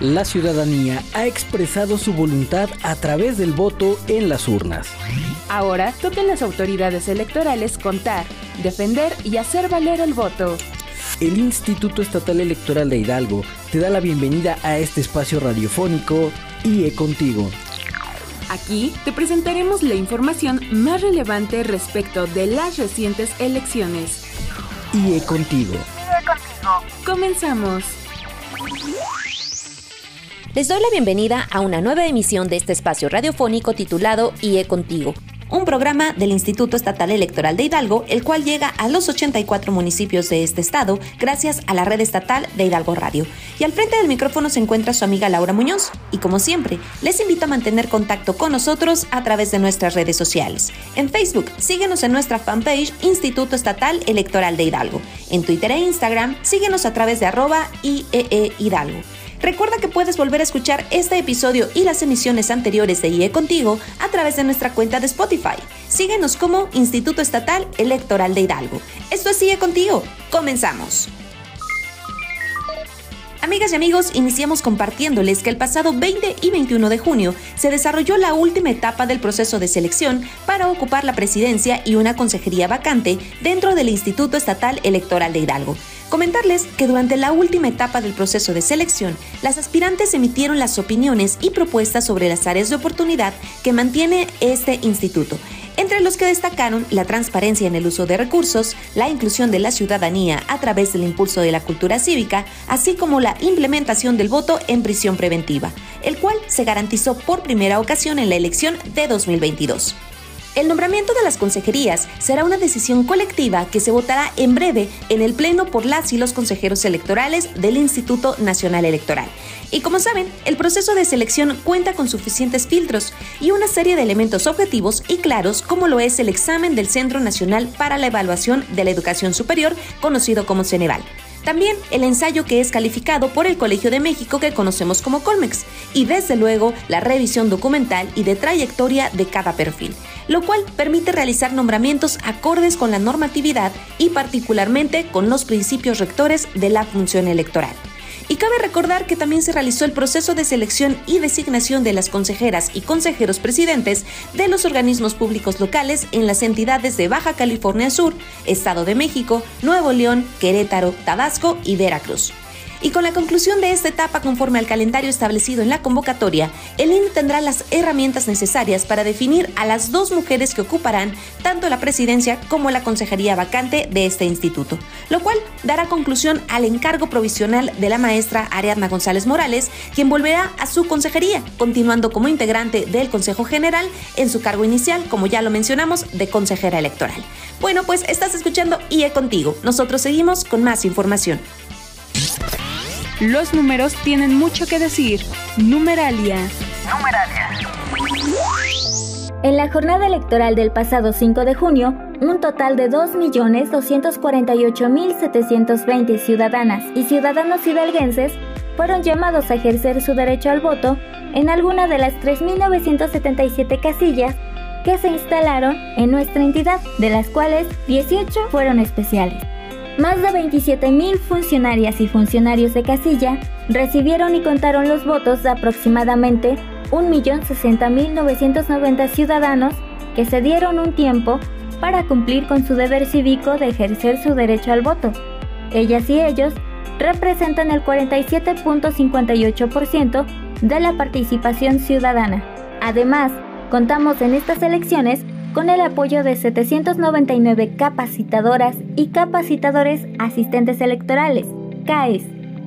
La ciudadanía ha expresado su voluntad a través del voto en las urnas. Ahora toquen las autoridades electorales contar, defender y hacer valer el voto. El Instituto Estatal Electoral de Hidalgo te da la bienvenida a este espacio radiofónico IE Contigo. Aquí te presentaremos la información más relevante respecto de las recientes elecciones. IE Contigo. IE Contigo. Comenzamos. Les doy la bienvenida a una nueva emisión de este espacio radiofónico titulado IE Contigo un programa del Instituto Estatal Electoral de Hidalgo, el cual llega a los 84 municipios de este estado gracias a la red estatal de Hidalgo Radio. Y al frente del micrófono se encuentra su amiga Laura Muñoz. Y como siempre, les invito a mantener contacto con nosotros a través de nuestras redes sociales. En Facebook, síguenos en nuestra fanpage Instituto Estatal Electoral de Hidalgo. En Twitter e Instagram, síguenos a través de arroba IEE Hidalgo. Recuerda que puedes volver a escuchar este episodio y las emisiones anteriores de IE Contigo a través de nuestra cuenta de Spotify. Síguenos como Instituto Estatal Electoral de Hidalgo. Esto es IE Contigo. Comenzamos. Amigas y amigos, iniciamos compartiéndoles que el pasado 20 y 21 de junio se desarrolló la última etapa del proceso de selección para ocupar la presidencia y una consejería vacante dentro del Instituto Estatal Electoral de Hidalgo. Comentarles que durante la última etapa del proceso de selección, las aspirantes emitieron las opiniones y propuestas sobre las áreas de oportunidad que mantiene este instituto, entre los que destacaron la transparencia en el uso de recursos, la inclusión de la ciudadanía a través del impulso de la cultura cívica, así como la implementación del voto en prisión preventiva, el cual se garantizó por primera ocasión en la elección de 2022. El nombramiento de las consejerías será una decisión colectiva que se votará en breve en el Pleno por las y los consejeros electorales del Instituto Nacional Electoral. Y como saben, el proceso de selección cuenta con suficientes filtros y una serie de elementos objetivos y claros como lo es el examen del Centro Nacional para la Evaluación de la Educación Superior, conocido como Ceneval. También el ensayo que es calificado por el Colegio de México que conocemos como Colmex y desde luego la revisión documental y de trayectoria de cada perfil lo cual permite realizar nombramientos acordes con la normatividad y particularmente con los principios rectores de la función electoral. Y cabe recordar que también se realizó el proceso de selección y designación de las consejeras y consejeros presidentes de los organismos públicos locales en las entidades de Baja California Sur, Estado de México, Nuevo León, Querétaro, Tabasco y Veracruz. Y con la conclusión de esta etapa conforme al calendario establecido en la convocatoria, el INE tendrá las herramientas necesarias para definir a las dos mujeres que ocuparán tanto la presidencia como la consejería vacante de este instituto, lo cual dará conclusión al encargo provisional de la maestra Ariadna González Morales, quien volverá a su consejería, continuando como integrante del Consejo General en su cargo inicial, como ya lo mencionamos, de consejera electoral. Bueno, pues estás escuchando IE Contigo. Nosotros seguimos con más información. Los números tienen mucho que decir. Numeralia. Numeralia. En la jornada electoral del pasado 5 de junio, un total de 2.248.720 ciudadanas y ciudadanos hidalguenses fueron llamados a ejercer su derecho al voto en alguna de las 3.977 casillas que se instalaron en nuestra entidad, de las cuales 18 fueron especiales. Más de 27.000 funcionarias y funcionarios de casilla recibieron y contaron los votos de aproximadamente 1.060.990 ciudadanos que se dieron un tiempo para cumplir con su deber cívico de ejercer su derecho al voto. Ellas y ellos representan el 47.58% de la participación ciudadana. Además, contamos en estas elecciones con el apoyo de 799 capacitadoras y capacitadores asistentes electorales, CAES,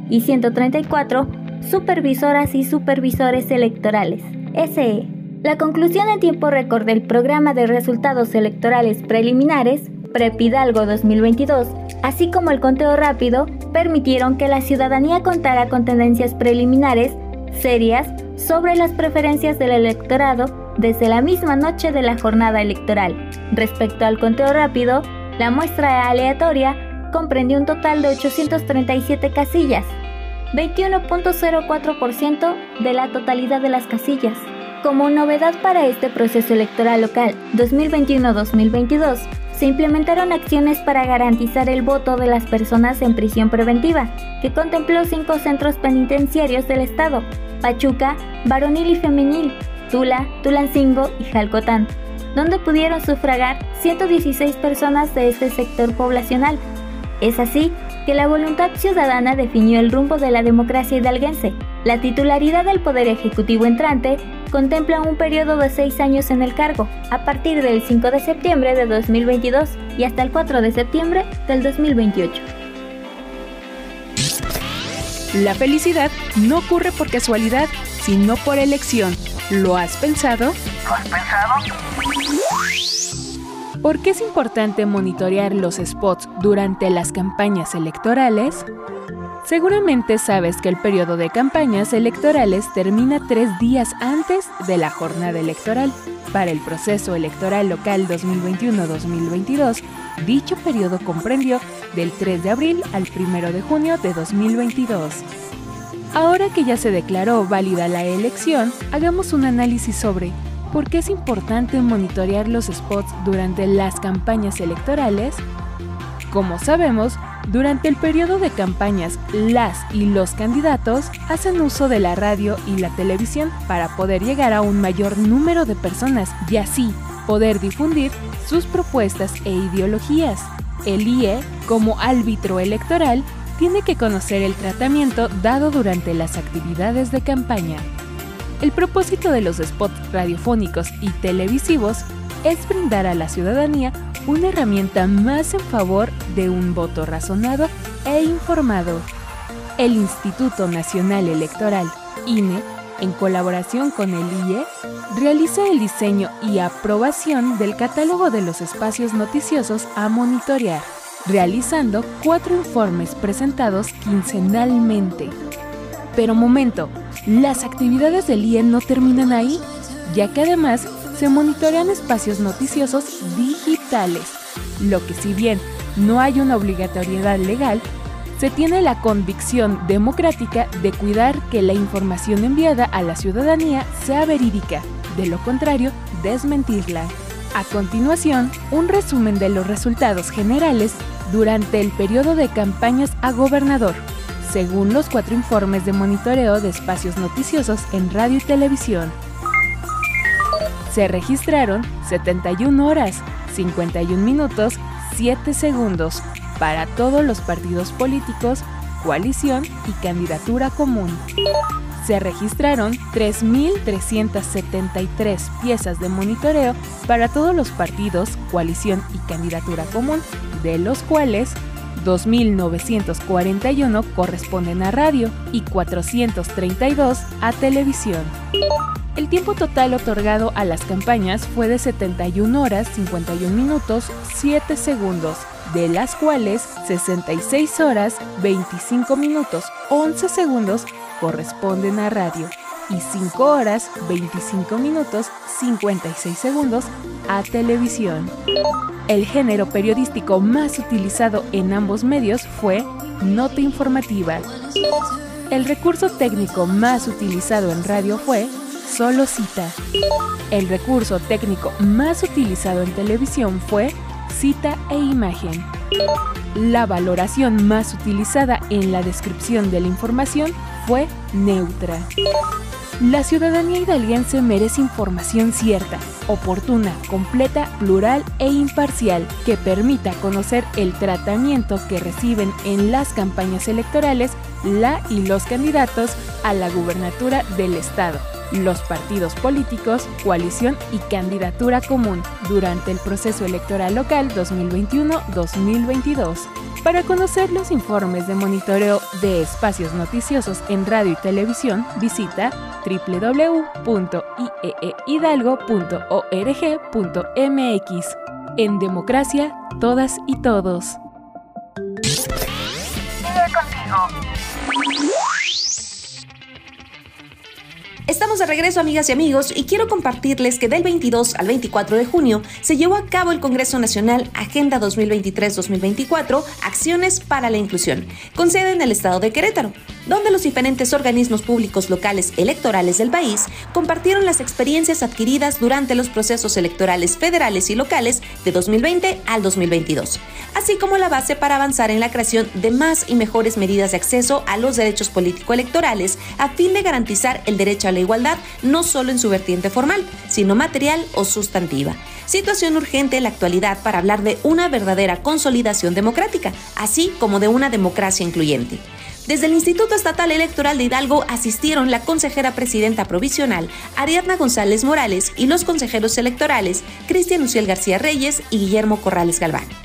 y 134 supervisoras y supervisores electorales, SE. La conclusión en tiempo récord del programa de resultados electorales preliminares, PREPIDALGO 2022, así como el conteo rápido, permitieron que la ciudadanía contara con tendencias preliminares serias sobre las preferencias del electorado desde la misma noche de la jornada electoral. Respecto al conteo rápido, la muestra aleatoria comprendió un total de 837 casillas, 21.04% de la totalidad de las casillas. Como novedad para este proceso electoral local 2021-2022, se implementaron acciones para garantizar el voto de las personas en prisión preventiva, que contempló cinco centros penitenciarios del estado, Pachuca, Varonil y Femenil, Tula, Tulancingo y Jalcotán, donde pudieron sufragar 116 personas de este sector poblacional. Es así que la voluntad ciudadana definió el rumbo de la democracia hidalguense. La titularidad del Poder Ejecutivo entrante contempla un periodo de seis años en el cargo, a partir del 5 de septiembre de 2022 y hasta el 4 de septiembre del 2028. La felicidad no ocurre por casualidad, sino por elección. ¿Lo has pensado? ¿Lo has pensado? ¿Por qué es importante monitorear los spots durante las campañas electorales? Seguramente sabes que el periodo de campañas electorales termina tres días antes de la jornada electoral. Para el proceso electoral local 2021-2022, dicho periodo comprendió del 3 de abril al 1 de junio de 2022. Ahora que ya se declaró válida la elección, hagamos un análisis sobre por qué es importante monitorear los spots durante las campañas electorales. Como sabemos, durante el periodo de campañas, las y los candidatos hacen uso de la radio y la televisión para poder llegar a un mayor número de personas y así poder difundir sus propuestas e ideologías. El IE, como árbitro electoral, tiene que conocer el tratamiento dado durante las actividades de campaña. El propósito de los spots radiofónicos y televisivos es brindar a la ciudadanía una herramienta más en favor de un voto razonado e informado. El Instituto Nacional Electoral, INE, en colaboración con el IE, realiza el diseño y aprobación del catálogo de los espacios noticiosos a monitorear realizando cuatro informes presentados quincenalmente. Pero momento, las actividades del IE no terminan ahí, ya que además se monitorean espacios noticiosos digitales, lo que si bien no hay una obligatoriedad legal, se tiene la convicción democrática de cuidar que la información enviada a la ciudadanía sea verídica, de lo contrario, desmentirla. A continuación, un resumen de los resultados generales durante el periodo de campañas a gobernador, según los cuatro informes de monitoreo de espacios noticiosos en radio y televisión. Se registraron 71 horas, 51 minutos, 7 segundos para todos los partidos políticos, coalición y candidatura común se registraron 3.373 piezas de monitoreo para todos los partidos, coalición y candidatura común, de los cuales 2.941 corresponden a radio y 432 a televisión. El tiempo total otorgado a las campañas fue de 71 horas 51 minutos 7 segundos, de las cuales 66 horas 25 minutos 11 segundos corresponden a radio y 5 horas 25 minutos 56 segundos a televisión. El género periodístico más utilizado en ambos medios fue nota informativa. El recurso técnico más utilizado en radio fue solo cita. El recurso técnico más utilizado en televisión fue cita e imagen. La valoración más utilizada en la descripción de la información fue neutra. La ciudadanía hidalguense merece información cierta, oportuna, completa, plural e imparcial que permita conocer el tratamiento que reciben en las campañas electorales la y los candidatos a la gubernatura del Estado los partidos políticos, coalición y candidatura común durante el proceso electoral local 2021-2022. Para conocer los informes de monitoreo de espacios noticiosos en radio y televisión, visita www.ieehidalgo.org.mx. En democracia, todas y todos. Estamos de regreso, amigas y amigos, y quiero compartirles que del 22 al 24 de junio se llevó a cabo el Congreso Nacional Agenda 2023-2024, Acciones para la Inclusión, con sede en el estado de Querétaro. donde los diferentes organismos públicos locales electorales del país compartieron las experiencias adquiridas durante los procesos electorales federales y locales de 2020 al 2022, así como la base para avanzar en la creación de más y mejores medidas de acceso a los derechos político-electorales a fin de garantizar el derecho a la igualdad no solo en su vertiente formal, sino material o sustantiva. Situación urgente en la actualidad para hablar de una verdadera consolidación democrática, así como de una democracia incluyente. Desde el Instituto Estatal Electoral de Hidalgo asistieron la consejera presidenta provisional Ariadna González Morales y los consejeros electorales Cristian Uciel García Reyes y Guillermo Corrales Galván.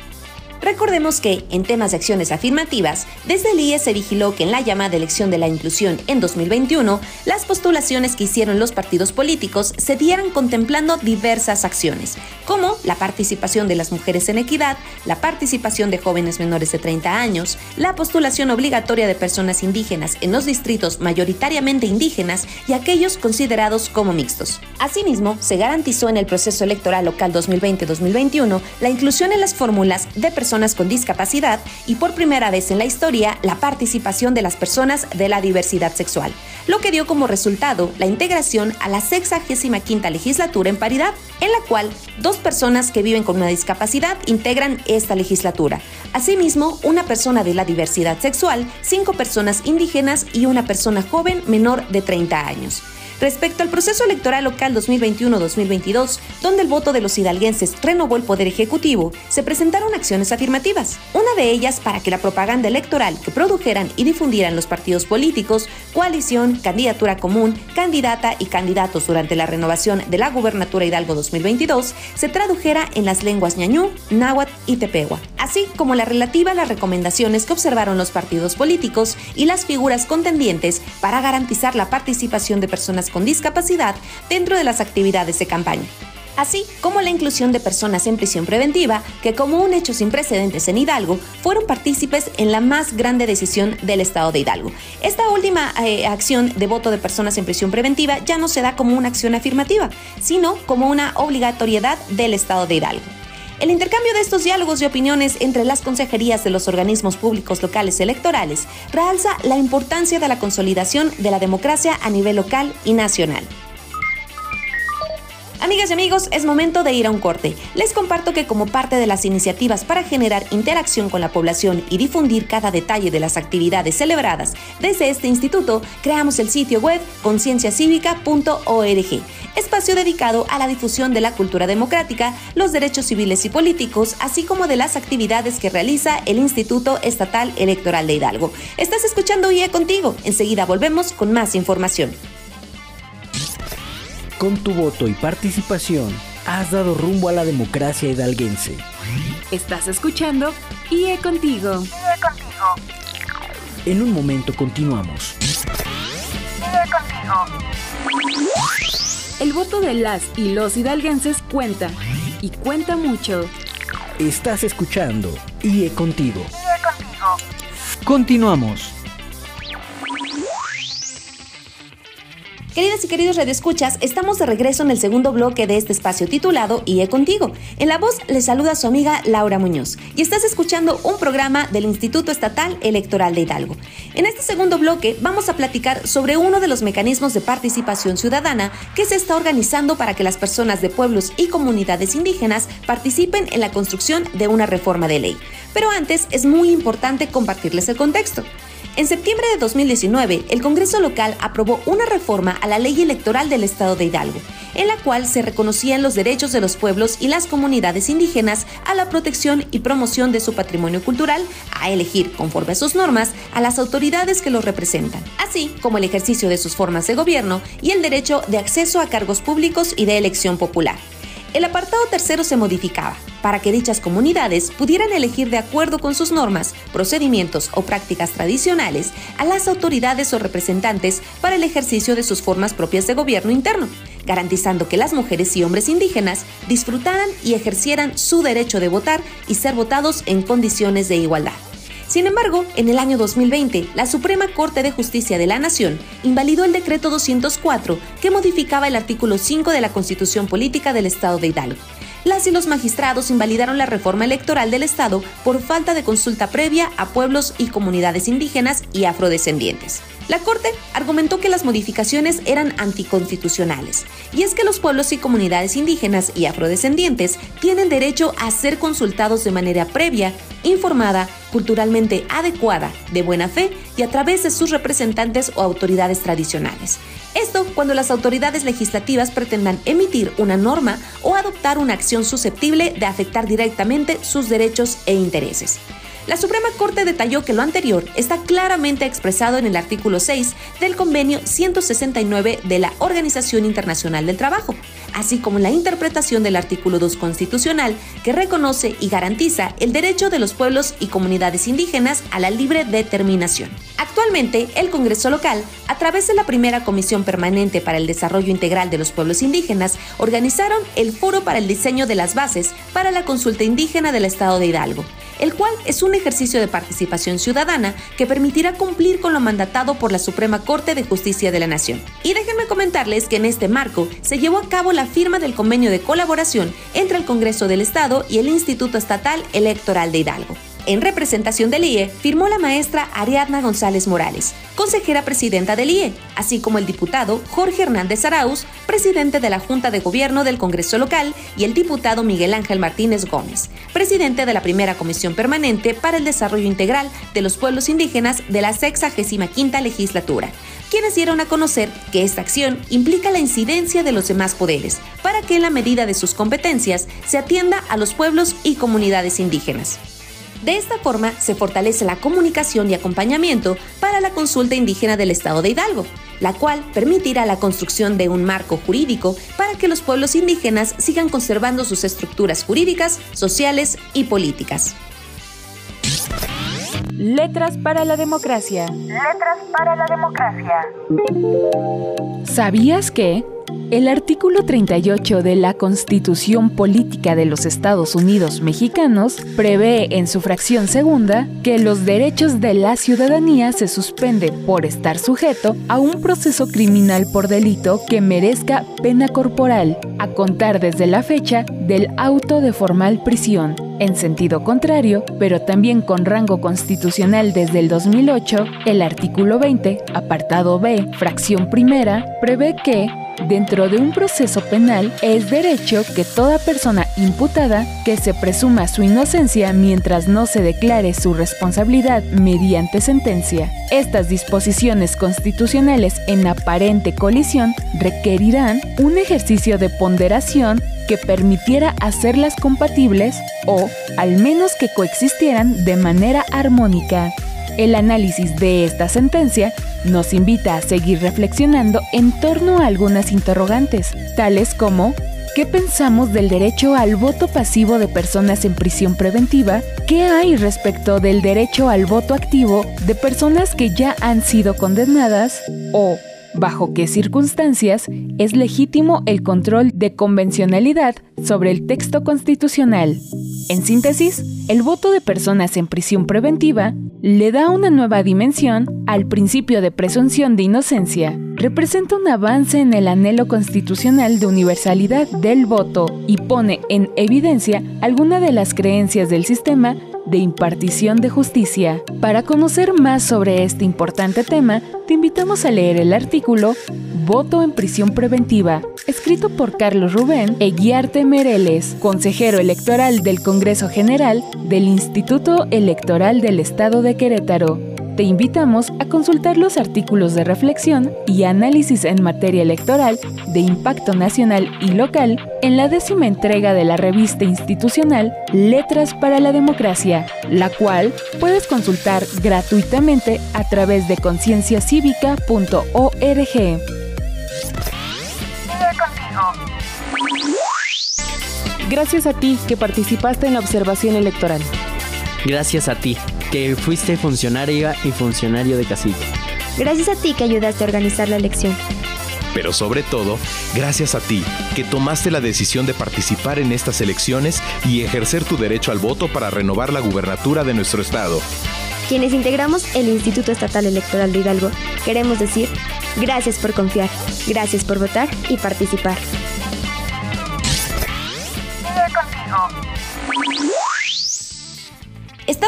Recordemos que, en temas de acciones afirmativas, desde el IE se vigiló que en la llamada elección de la inclusión en 2021, las postulaciones que hicieron los partidos políticos se dieran contemplando diversas acciones, como la participación de las mujeres en equidad, la participación de jóvenes menores de 30 años, la postulación obligatoria de personas indígenas en los distritos mayoritariamente indígenas y aquellos considerados como mixtos. Asimismo, se garantizó en el proceso electoral local 2020-2021 la inclusión en las fórmulas de personas personas con discapacidad y por primera vez en la historia la participación de las personas de la diversidad sexual, lo que dio como resultado la integración a la 65 legislatura en paridad, en la cual dos personas que viven con una discapacidad integran esta legislatura. Asimismo, una persona de la diversidad sexual, cinco personas indígenas y una persona joven menor de 30 años respecto al proceso electoral local 2021-2022, donde el voto de los hidalguenses renovó el poder ejecutivo, se presentaron acciones afirmativas. Una de ellas para que la propaganda electoral que produjeran y difundieran los partidos políticos, coalición, candidatura común, candidata y candidatos durante la renovación de la gubernatura Hidalgo 2022 se tradujera en las lenguas ñañú, náhuatl y tepehua, así como la relativa a las recomendaciones que observaron los partidos políticos y las figuras contendientes para garantizar la participación de personas con discapacidad dentro de las actividades de campaña así como la inclusión de personas en prisión preventiva que como un hecho sin precedentes en Hidalgo fueron partícipes en la más grande decisión del Estado de Hidalgo. Esta última eh, acción de voto de personas en prisión preventiva ya no se da como una acción afirmativa, sino como una obligatoriedad del Estado de Hidalgo. El intercambio de estos diálogos y opiniones entre las consejerías de los organismos públicos locales electorales realza la importancia de la consolidación de la democracia a nivel local y nacional. Amigas y amigos, es momento de ir a un corte. Les comparto que como parte de las iniciativas para generar interacción con la población y difundir cada detalle de las actividades celebradas desde este instituto, creamos el sitio web concienciacívica.org, espacio dedicado a la difusión de la cultura democrática, los derechos civiles y políticos, así como de las actividades que realiza el Instituto Estatal Electoral de Hidalgo. Estás escuchando IE contigo. Enseguida volvemos con más información. Con tu voto y participación, has dado rumbo a la democracia hidalguense. Estás escuchando IE Contigo. IE Contigo. En un momento continuamos. IE Contigo. El voto de las y los hidalguenses cuenta. Y cuenta mucho. Estás escuchando IE Contigo. IE Contigo. Continuamos. Queridas y queridos radioescuchas, estamos de regreso en el segundo bloque de este espacio titulado he contigo. En la voz les saluda su amiga Laura Muñoz y estás escuchando un programa del Instituto Estatal Electoral de Hidalgo. En este segundo bloque vamos a platicar sobre uno de los mecanismos de participación ciudadana que se está organizando para que las personas de pueblos y comunidades indígenas participen en la construcción de una reforma de ley. Pero antes es muy importante compartirles el contexto. En septiembre de 2019, el Congreso local aprobó una reforma a la ley electoral del Estado de Hidalgo, en la cual se reconocían los derechos de los pueblos y las comunidades indígenas a la protección y promoción de su patrimonio cultural, a elegir, conforme a sus normas, a las autoridades que los representan, así como el ejercicio de sus formas de gobierno y el derecho de acceso a cargos públicos y de elección popular. El apartado tercero se modificaba para que dichas comunidades pudieran elegir de acuerdo con sus normas, procedimientos o prácticas tradicionales a las autoridades o representantes para el ejercicio de sus formas propias de gobierno interno, garantizando que las mujeres y hombres indígenas disfrutaran y ejercieran su derecho de votar y ser votados en condiciones de igualdad. Sin embargo, en el año 2020, la Suprema Corte de Justicia de la Nación invalidó el decreto 204 que modificaba el artículo 5 de la Constitución Política del Estado de Hidalgo. las y los magistrados invalidaron la reforma electoral del Estado por falta de consulta previa a pueblos y comunidades indígenas y afrodescendientes. La Corte argumentó que las modificaciones eran anticonstitucionales, y es que los pueblos y comunidades indígenas y afrodescendientes tienen derecho a ser consultados de manera previa, informada, culturalmente adecuada, de buena fe y a través de sus representantes o autoridades tradicionales. Esto cuando las autoridades legislativas pretendan emitir una norma o adoptar una acción susceptible de afectar directamente sus derechos e intereses. La Suprema Corte detalló que lo anterior está claramente expresado en el artículo 6 del convenio 169 de la Organización Internacional del Trabajo, así como la interpretación del artículo 2 constitucional que reconoce y garantiza el derecho de los pueblos y comunidades indígenas a la libre determinación. Actualmente, el Congreso local, a través de la primera Comisión Permanente para el Desarrollo Integral de los Pueblos Indígenas, organizaron el Foro para el Diseño de las Bases para la Consulta Indígena del Estado de Hidalgo, el cual es un ejercicio de participación ciudadana que permitirá cumplir con lo mandatado por la Suprema Corte de Justicia de la Nación. Y déjenme comentarles que en este marco se llevó a cabo la firma del convenio de colaboración entre el Congreso del Estado y el Instituto Estatal Electoral de Hidalgo. En representación del IE, firmó la maestra Ariadna González Morales, consejera presidenta del IE, así como el diputado Jorge Hernández Arauz, presidente de la Junta de Gobierno del Congreso Local, y el diputado Miguel Ángel Martínez Gómez, presidente de la Primera Comisión Permanente para el Desarrollo Integral de los Pueblos Indígenas de la 65 legislatura, quienes dieron a conocer que esta acción implica la incidencia de los demás poderes, para que en la medida de sus competencias se atienda a los pueblos y comunidades indígenas. De esta forma se fortalece la comunicación y acompañamiento para la consulta indígena del Estado de Hidalgo, la cual permitirá la construcción de un marco jurídico para que los pueblos indígenas sigan conservando sus estructuras jurídicas, sociales y políticas. Letras para la democracia. Letras para la democracia. ¿Sabías que? El artículo 38 de la Constitución Política de los Estados Unidos Mexicanos prevé en su fracción segunda que los derechos de la ciudadanía se suspende por estar sujeto a un proceso criminal por delito que merezca pena corporal, a contar desde la fecha del auto de formal prisión. En sentido contrario, pero también con rango constitucional desde el 2008, el artículo 20, apartado B, fracción primera, prevé que Dentro de un proceso penal es derecho que toda persona imputada que se presuma su inocencia mientras no se declare su responsabilidad mediante sentencia. Estas disposiciones constitucionales en aparente colisión requerirán un ejercicio de ponderación que permitiera hacerlas compatibles o al menos que coexistieran de manera armónica. El análisis de esta sentencia nos invita a seguir reflexionando en torno a algunas interrogantes, tales como ¿Qué pensamos del derecho al voto pasivo de personas en prisión preventiva? ¿Qué hay respecto del derecho al voto activo de personas que ya han sido condenadas? ¿O bajo qué circunstancias es legítimo el control de convencionalidad sobre el texto constitucional? En síntesis, el voto de personas en prisión preventiva le da una nueva dimensión al principio de presunción de inocencia, representa un avance en el anhelo constitucional de universalidad del voto y pone en evidencia alguna de las creencias del sistema de impartición de justicia. Para conocer más sobre este importante tema, te invitamos a leer el artículo Voto en prisión preventiva, escrito por Carlos Rubén Eguiarte Mereles, consejero electoral del Congreso General del Instituto Electoral del Estado de Querétaro te invitamos a consultar los artículos de reflexión y análisis en materia electoral de impacto nacional y local en la décima entrega de la revista institucional Letras para la Democracia, la cual puedes consultar gratuitamente a través de concienciacívica.org. Gracias a ti que participaste en la observación electoral. Gracias a ti que fuiste funcionaria y funcionario de casilla. Gracias a ti que ayudaste a organizar la elección. Pero sobre todo, gracias a ti, que tomaste la decisión de participar en estas elecciones y ejercer tu derecho al voto para renovar la gubernatura de nuestro estado. Quienes integramos el Instituto Estatal Electoral de Hidalgo, queremos decir gracias por confiar, gracias por votar y participar.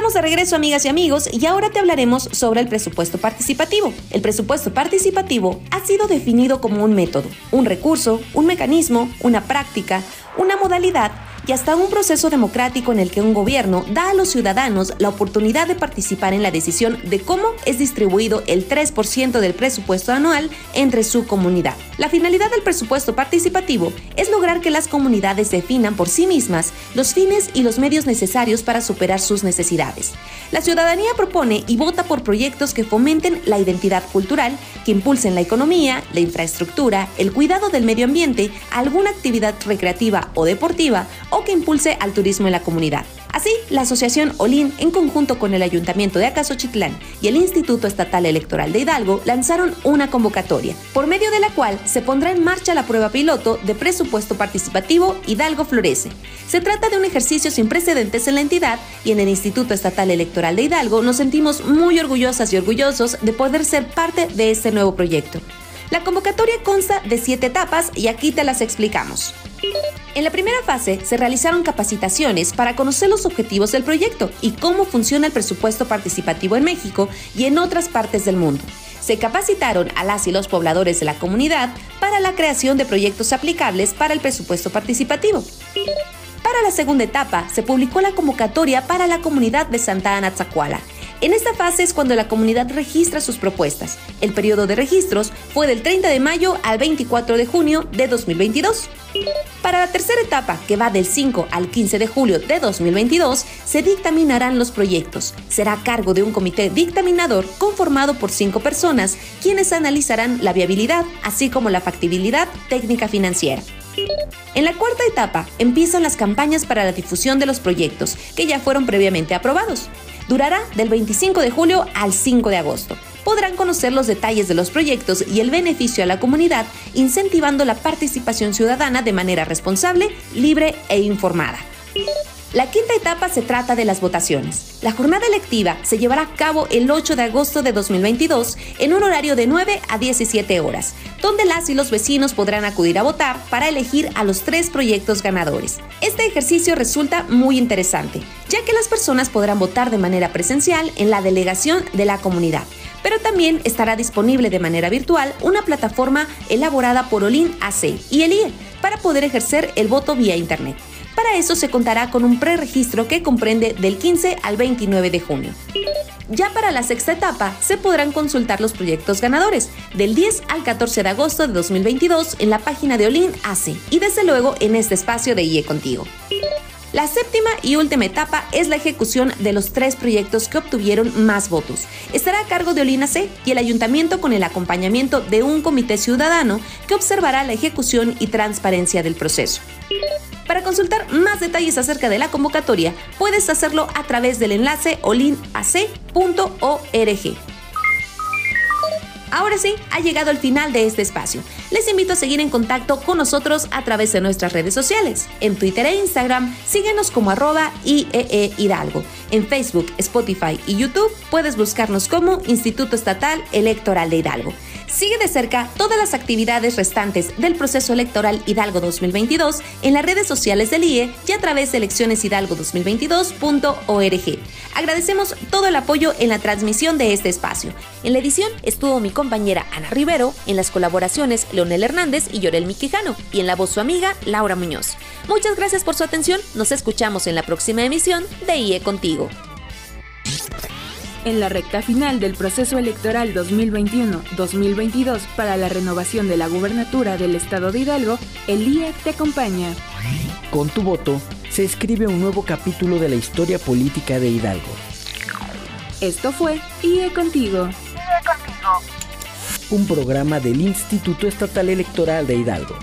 Estamos de regreso, amigas y amigos, y ahora te hablaremos sobre el presupuesto participativo. El presupuesto participativo ha sido definido como un método, un recurso, un mecanismo, una práctica, una modalidad y hasta un proceso democrático en el que un gobierno da a los ciudadanos la oportunidad de participar en la decisión de cómo es distribuido el 3% del presupuesto anual entre su comunidad. La finalidad del presupuesto participativo es lograr que las comunidades definan por sí mismas los fines y los medios necesarios para superar sus necesidades. La ciudadanía propone y vota por proyectos que fomenten la identidad cultural, que impulsen la economía, la infraestructura, el cuidado del medio ambiente, alguna actividad recreativa o deportiva o que impulse al turismo en la comunidad. Así, la Asociación Olin, en conjunto con el Ayuntamiento de Acasochitlán y el Instituto Estatal Electoral de Hidalgo, lanzaron una convocatoria, por medio de la cual se pondrá en marcha la prueba piloto de presupuesto participativo Hidalgo Florece. Se trata de un ejercicio sin precedentes en la entidad y en el Instituto Estatal Electoral de Hidalgo nos sentimos muy orgullosas y orgullosos de poder ser parte de este nuevo proyecto. La convocatoria consta de siete etapas y aquí te las explicamos. En la primera fase se realizaron capacitaciones para conocer los objetivos del proyecto y cómo funciona el presupuesto participativo en México y en otras partes del mundo. Se capacitaron a las y los pobladores de la comunidad para la creación de proyectos aplicables para el presupuesto participativo. Para la segunda etapa, se publicó la convocatoria para la comunidad de Santa Ana Tzacuala. En esta fase es cuando la comunidad registra sus propuestas. El periodo de registros fue del 30 de mayo al 24 de junio de 2022. Para la tercera etapa, que va del 5 al 15 de julio de 2022, se dictaminarán los proyectos. Será a cargo de un comité dictaminador conformado por cinco personas, quienes analizarán la viabilidad, así como la factibilidad técnica financiera. En la cuarta etapa empiezan las campañas para la difusión de los proyectos, que ya fueron previamente aprobados. Durará del 25 de julio al 5 de agosto. Podrán conocer los detalles de los proyectos y el beneficio a la comunidad, incentivando la participación ciudadana de manera responsable, libre e informada. La quinta etapa se trata de las votaciones. La jornada electiva se llevará a cabo el 8 de agosto de 2022 en un horario de 9 a 17 horas, donde las y los vecinos podrán acudir a votar para elegir a los tres proyectos ganadores. Este ejercicio resulta muy interesante, ya que las personas podrán votar de manera presencial en la delegación de la comunidad pero también estará disponible de manera virtual una plataforma elaborada por Olin AC y el IE para poder ejercer el voto vía Internet. Para eso se contará con un preregistro que comprende del 15 al 29 de junio. Ya para la sexta etapa se podrán consultar los proyectos ganadores del 10 al 14 de agosto de 2022 en la página de Olin AC y desde luego en este espacio de IE Contigo. La séptima y última etapa es la ejecución de los tres proyectos que obtuvieron más votos. Estará a cargo de Olina C y el ayuntamiento con el acompañamiento de un comité ciudadano que observará la ejecución y transparencia del proceso. Para consultar más detalles acerca de la convocatoria, puedes hacerlo a través del enlace olinac.org. Ahora sí, ha llegado el final de este espacio. Les invito a seguir en contacto con nosotros a través de nuestras redes sociales. En Twitter e Instagram, síguenos como arroba IEE Hidalgo. En Facebook, Spotify y YouTube puedes buscarnos como Instituto Estatal Electoral de Hidalgo. Sigue de cerca todas las actividades restantes del proceso electoral Hidalgo 2022 en las redes sociales del IE y a través de eleccioneshidalgo2022.org. Agradecemos todo el apoyo en la transmisión de este espacio. En la edición estuvo mi compañera Ana Rivero, en las colaboraciones Leonel Hernández y Llorel Miquijano, y en la voz su amiga Laura Muñoz. Muchas gracias por su atención, nos escuchamos en la próxima emisión de IE Contigo. En la recta final del proceso electoral 2021-2022 para la renovación de la gubernatura del estado de Hidalgo, el IE te acompaña. Con tu voto se escribe un nuevo capítulo de la historia política de Hidalgo. Esto fue IE Contigo. IE Contigo. Un programa del Instituto Estatal Electoral de Hidalgo.